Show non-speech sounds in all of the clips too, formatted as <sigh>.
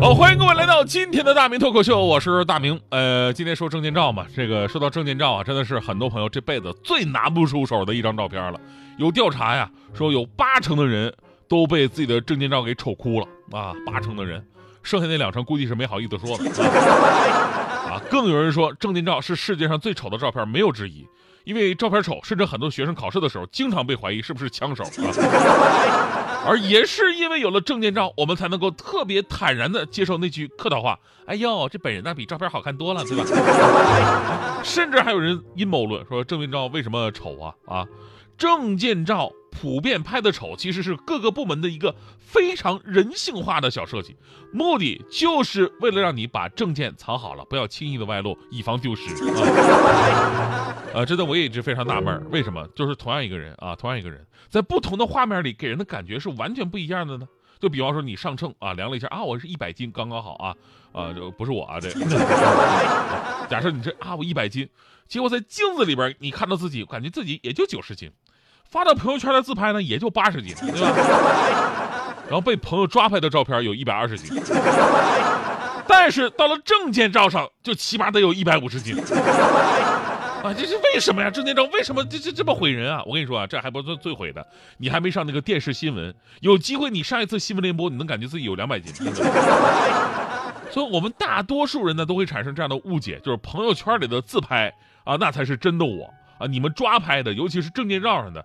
好，欢迎各位来到今天的大明脱口秀，我是大明。呃，今天说证件照嘛，这个说到证件照啊，真的是很多朋友这辈子最拿不出手的一张照片了。有调查呀，说有八成的人都被自己的证件照给丑哭了啊，八成的人，剩下那两成估计是没好意思说的 <laughs> 啊。更有人说证件照是世界上最丑的照片，没有之一。因为照片丑，甚至很多学生考试的时候经常被怀疑是不是枪手啊。而也是因为有了证件照，我们才能够特别坦然地接受那句客套话：“哎呦，这本人呢比照片好看多了，对吧？” <laughs> 甚至还有人阴谋论说证件照为什么丑啊？啊，证件照。普遍拍的丑，其实是各个部门的一个非常人性化的小设计，目的就是为了让你把证件藏好了，不要轻易的外露，以防丢失。啊，<laughs> 呃，真的我也一直非常纳闷，为什么就是同样一个人啊，同样一个人，在不同的画面里给人的感觉是完全不一样的呢？就比方说你上秤啊，量了一下啊，我是一百斤，刚刚好啊，啊，这不是我啊，这。<laughs> 假设你这啊，我一百斤，结果在镜子里边你看到自己，感觉自己也就九十斤。发到朋友圈的自拍呢，也就八十斤，对吧？<laughs> 然后被朋友抓拍的照片有一百二十斤，但是到了证件照上，就起码得有一百五十斤。啊，这是为什么呀？证件照为什么这这这么毁人啊？我跟你说啊，这还不是最毁的，你还没上那个电视新闻，有机会你上一次新闻联播，你能感觉自己有两百斤。<laughs> 所以，我们大多数人呢，都会产生这样的误解，就是朋友圈里的自拍啊，那才是真的我。啊，你们抓拍的，尤其是证件照上的，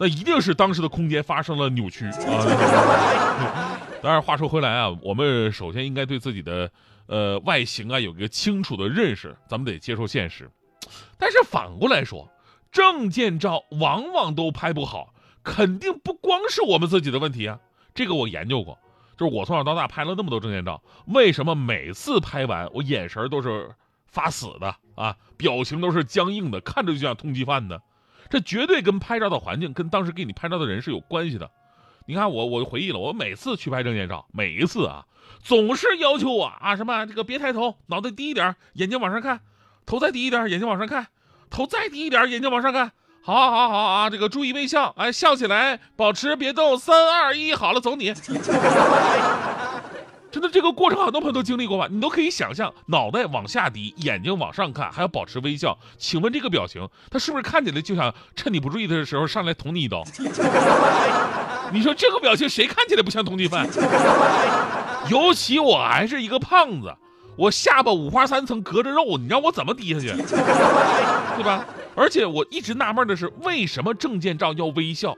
那一定是当时的空间发生了扭曲啊。<laughs> 当然，话说回来啊，我们首先应该对自己的呃外形啊有一个清楚的认识，咱们得接受现实。但是反过来说，证件照往往都拍不好，肯定不光是我们自己的问题啊。这个我研究过，就是我从小到大拍了那么多证件照，为什么每次拍完我眼神都是？发死的啊，表情都是僵硬的，看着就像通缉犯呢，这绝对跟拍照的环境，跟当时给你拍照的人是有关系的。你看我，我回忆了，我每次去拍证件照，每一次啊，总是要求我啊，什么这个别抬头，脑袋低一点，眼睛往上看，头再低一点，眼睛往上看，头再低一点，眼睛往上看，好，好，好啊，这个注意微笑，哎，笑起来，保持别动，三二一，好了，走你。<laughs> 真的这个过程很多朋友都经历过吧？你都可以想象，脑袋往下低，眼睛往上看，还要保持微笑。请问这个表情，他是不是看起来就想趁你不注意的时候上来捅你一刀？<laughs> 你说这个表情谁看起来不像通缉犯？<laughs> 尤其我还是一个胖子，我下巴五花三层隔着肉，你让我怎么低下去？<laughs> 对吧？而且我一直纳闷的是，为什么证件照要微笑？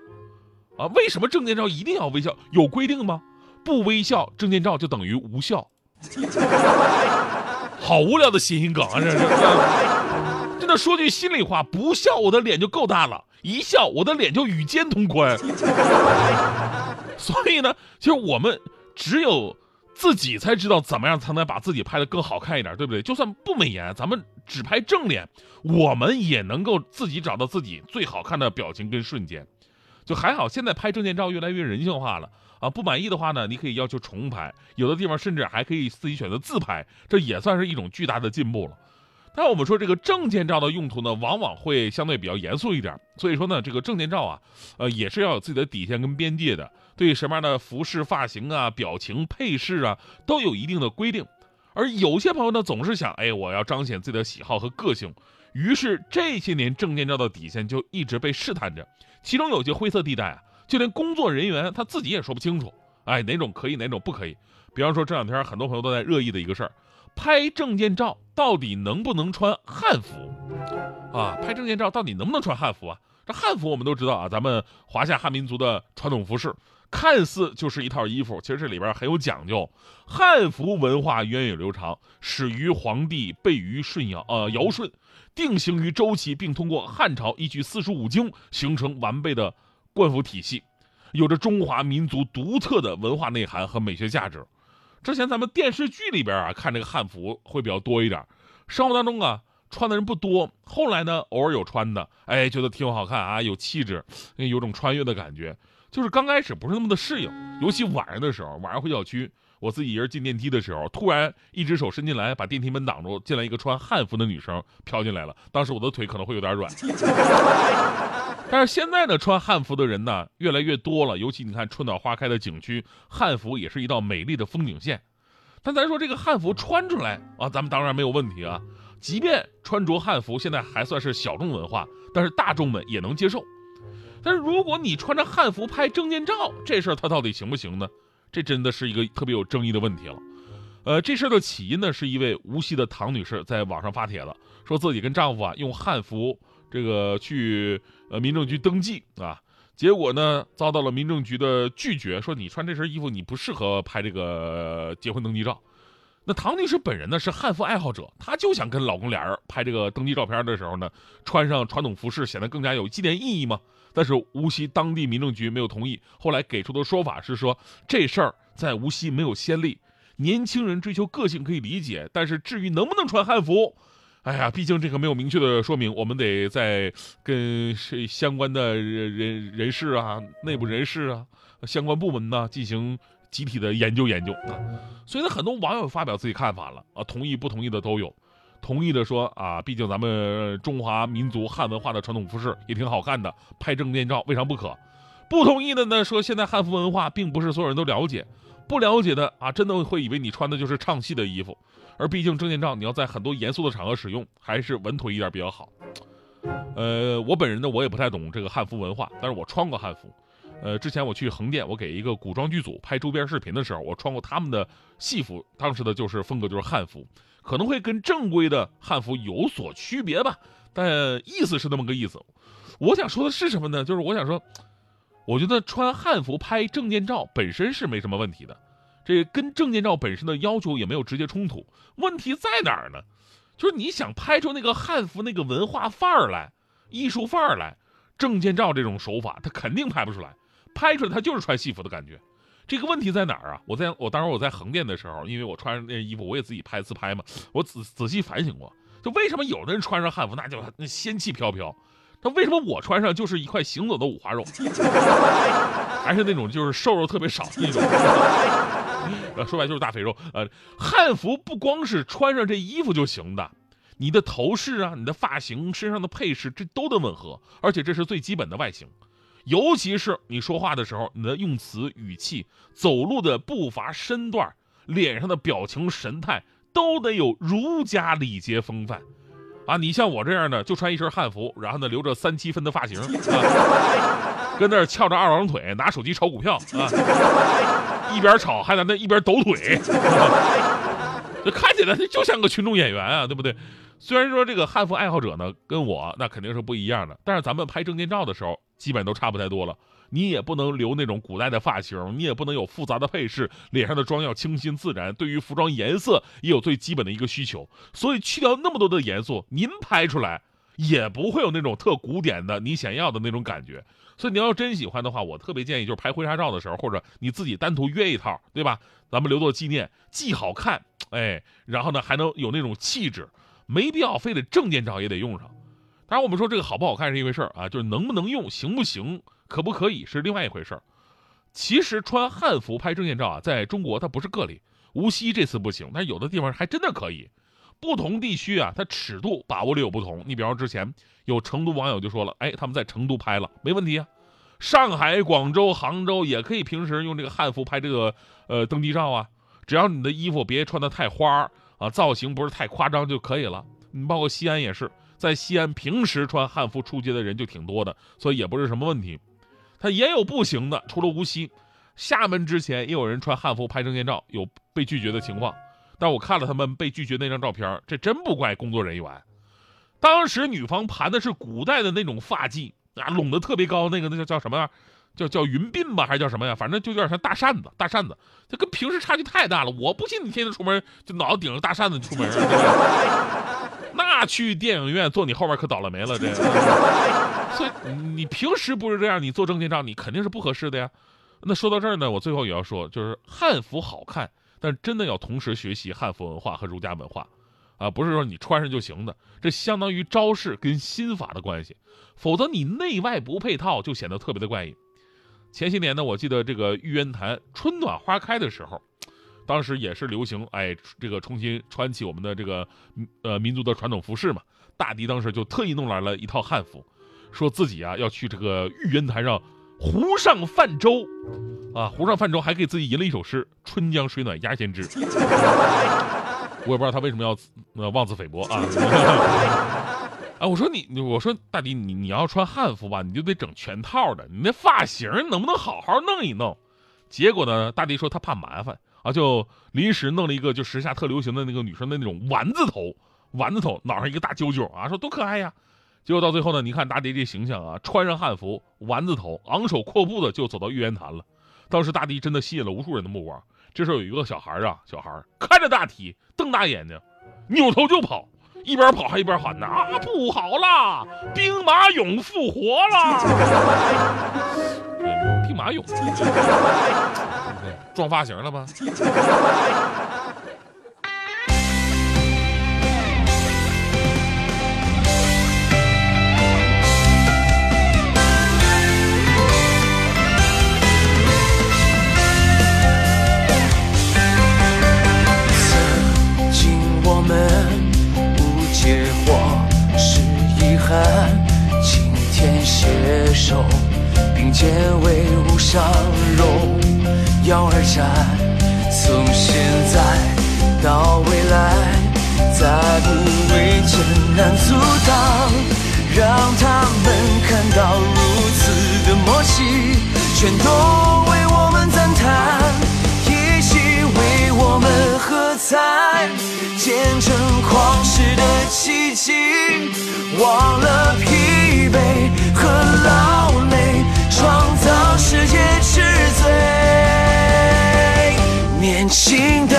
啊，为什么证件照一定要微笑？有规定吗？不微笑，证件照就等于无效。<laughs> 好无聊的谐音梗啊！这是 <laughs> 真的。说句心里话，不笑我的脸就够大了，一笑我的脸就与肩同宽。所以呢，其实我们只有自己才知道怎么样才能把自己拍得更好看一点，对不对？就算不美颜，咱们只拍正脸，我们也能够自己找到自己最好看的表情跟瞬间。就还好，现在拍证件照越来越人性化了。啊，不满意的话呢，你可以要求重拍，有的地方甚至还可以自己选择自拍，这也算是一种巨大的进步了。但我们说这个证件照的用途呢，往往会相对比较严肃一点，所以说呢，这个证件照啊，呃，也是要有自己的底线跟边界的，对什么样的服饰、发型啊、表情、配饰啊，都有一定的规定。而有些朋友呢，总是想，哎，我要彰显自己的喜好和个性，于是这些年证件照的底线就一直被试探着，其中有些灰色地带啊。就连工作人员他自己也说不清楚，哎，哪种可以，哪种不可以？比方说这两天很多朋友都在热议的一个事儿，拍证件照到底能不能穿汉服？啊，拍证件照到底能不能穿汉服啊？这汉服我们都知道啊，咱们华夏汉民族的传统服饰，看似就是一套衣服，其实这里边很有讲究。汉服文化源远流长，始于黄帝，备于舜尧，呃，尧舜，定型于周期，并通过汉朝依据四书五经形成完备的。官服体系有着中华民族独特的文化内涵和美学价值。之前咱们电视剧里边啊看这个汉服会比较多一点，生活当中啊穿的人不多。后来呢，偶尔有穿的，哎，觉得挺好看啊，有气质，有种穿越的感觉。就是刚开始不是那么的适应，尤其晚上的时候，晚上回小区，我自己一人进电梯的时候，突然一只手伸进来，把电梯门挡住，进来一个穿汉服的女生飘进来了，当时我的腿可能会有点软。<laughs> 但是现在呢，穿汉服的人呢越来越多了，尤其你看春暖花开的景区，汉服也是一道美丽的风景线。但咱说这个汉服穿出来啊，咱们当然没有问题啊。即便穿着汉服现在还算是小众文化，但是大众们也能接受。但是如果你穿着汉服拍证件照，这事儿它到底行不行呢？这真的是一个特别有争议的问题了。呃，这事儿的起因呢，是一位无锡的唐女士在网上发帖了，说自己跟丈夫啊用汉服。这个去呃民政局登记啊，结果呢遭到了民政局的拒绝，说你穿这身衣服你不适合拍这个结婚登记照。那唐女士本人呢是汉服爱好者，她就想跟老公俩人拍这个登记照片的时候呢，穿上传统服饰显得更加有纪念意义嘛。但是无锡当地民政局没有同意，后来给出的说法是说这事儿在无锡没有先例，年轻人追求个性可以理解，但是至于能不能穿汉服？哎呀，毕竟这个没有明确的说明，我们得在跟是相关的人人人士啊、内部人士啊、相关部门呢进行集体的研究研究啊。所以呢，很多网友发表自己看法了啊，同意不同意的都有。同意的说啊，毕竟咱们中华民族汉文化的传统服饰也挺好看的，拍证件照未尝不可。不同意的呢，说现在汉服文化并不是所有人都了解，不了解的啊，真的会以为你穿的就是唱戏的衣服。而毕竟证件照你要在很多严肃的场合使用，还是稳妥一点比较好。呃，我本人呢，我也不太懂这个汉服文化，但是我穿过汉服。呃，之前我去横店，我给一个古装剧组拍周边视频的时候，我穿过他们的戏服，当时的就是风格就是汉服，可能会跟正规的汉服有所区别吧，但意思是那么个意思。我想说的是什么呢？就是我想说，我觉得穿汉服拍证件照本身是没什么问题的。这跟证件照本身的要求也没有直接冲突，问题在哪儿呢？就是你想拍出那个汉服那个文化范儿来、艺术范儿来，证件照这种手法它肯定拍不出来，拍出来它就是穿戏服的感觉。这个问题在哪儿啊？我在我当时我在横店的时候，因为我穿上那衣服，我也自己拍自拍嘛，我仔仔细反省过，就为什么有的人穿上汉服那就那仙气飘飘，他为什么我穿上就是一块行走的五花肉，<laughs> 还是那种就是瘦肉特别少那种。<laughs> 呃，说白就是大肥肉。呃，汉服不光是穿上这衣服就行的，你的头饰啊、你的发型、身上的配饰，这都得吻合，而且这是最基本的外形。尤其是你说话的时候，你的用词、语气、走路的步伐、身段、脸上的表情、神态，都得有儒家礼节风范。啊，你像我这样的，就穿一身汉服，然后呢留着三七分的发型，啊、<laughs> 跟那儿翘着二郎腿，拿手机炒股票啊，<laughs> 一边炒还在那一边抖腿，这看起来就像个群众演员啊，对不对？虽然说这个汉服爱好者呢跟我那肯定是不一样的，但是咱们拍证件照的时候，基本都差不太多了。你也不能留那种古代的发型，你也不能有复杂的配饰，脸上的妆要清新自然。对于服装颜色也有最基本的一个需求，所以去掉那么多的元素，您拍出来也不会有那种特古典的你想要的那种感觉。所以你要真喜欢的话，我特别建议就是拍婚纱照的时候，或者你自己单独约一套，对吧？咱们留作纪念，既好看，哎，然后呢还能有那种气质，没必要非得证件照也得用上。当然，我们说这个好不好看是一回事儿啊，就是能不能用，行不行？可不可以是另外一回事儿。其实穿汉服拍证件照啊，在中国它不是个例。无锡这次不行，但有的地方还真的可以。不同地区啊，它尺度把握力有不同。你比方之前有成都网友就说了，哎，他们在成都拍了，没问题啊。上海、广州、杭州也可以平时用这个汉服拍这个呃登机照啊，只要你的衣服别穿的太花啊，造型不是太夸张就可以了。你包括西安也是，在西安平时穿汉服出街的人就挺多的，所以也不是什么问题。他也有不行的，除了无锡、厦门之前也有人穿汉服拍证件照，有被拒绝的情况。但我看了他们被拒绝那张照片，这真不怪工作人员。当时女方盘的是古代的那种发髻啊，拢的特别高，那个那叫叫什么呀？叫叫云鬓吧，还是叫什么呀？反正就有点像大扇子，大扇子。这跟平时差距太大了。我不信你天天出门就脑子顶着大扇子出门。<laughs> 那去电影院坐你后面可倒了霉了，这。所以你平时不是这样，你做证件照你肯定是不合适的呀。那说到这儿呢，我最后也要说，就是汉服好看，但真的要同时学习汉服文化和儒家文化。啊，不是说你穿上就行的，这相当于招式跟心法的关系，否则你内外不配套，就显得特别的怪异。前些年呢，我记得这个玉渊潭春暖花开的时候，当时也是流行，哎，这个重新穿起我们的这个呃民族的传统服饰嘛。大迪当时就特意弄来了一套汉服，说自己啊要去这个玉渊潭上湖上泛舟，啊，湖上泛舟还给自己吟了一首诗：“春江水暖鸭先知。” <laughs> 我也不知道他为什么要呃妄自菲薄啊。哎，我说你，我说大迪，你你要穿汉服吧，你就得整全套的，你那发型能不能好好弄一弄？结果呢，大迪说他怕麻烦啊，就临时弄了一个就时下特流行的那个女生的那种丸子头。丸子头，脑上一个大揪揪啊，说多可爱呀！结果到最后呢，你看大迪这形象啊，穿上汉服，丸子头，昂首阔步的就走到玉渊潭了。当时大迪真的吸引了无数人的目光。这时候有一个小孩啊，小孩看着大体，瞪大眼睛，扭头就跑，一边跑还一边喊呢：“啊，不好啦，兵马俑复活了！” <laughs> 兵马俑，<laughs> 撞发型了吗？今天携手并肩，为无上荣耀而战，从现在到未来，再不畏艰难阻挡，让他们看到如此的默契，全都为在，见证狂世的奇迹，忘了疲惫和劳累，创造世界。之最，年轻的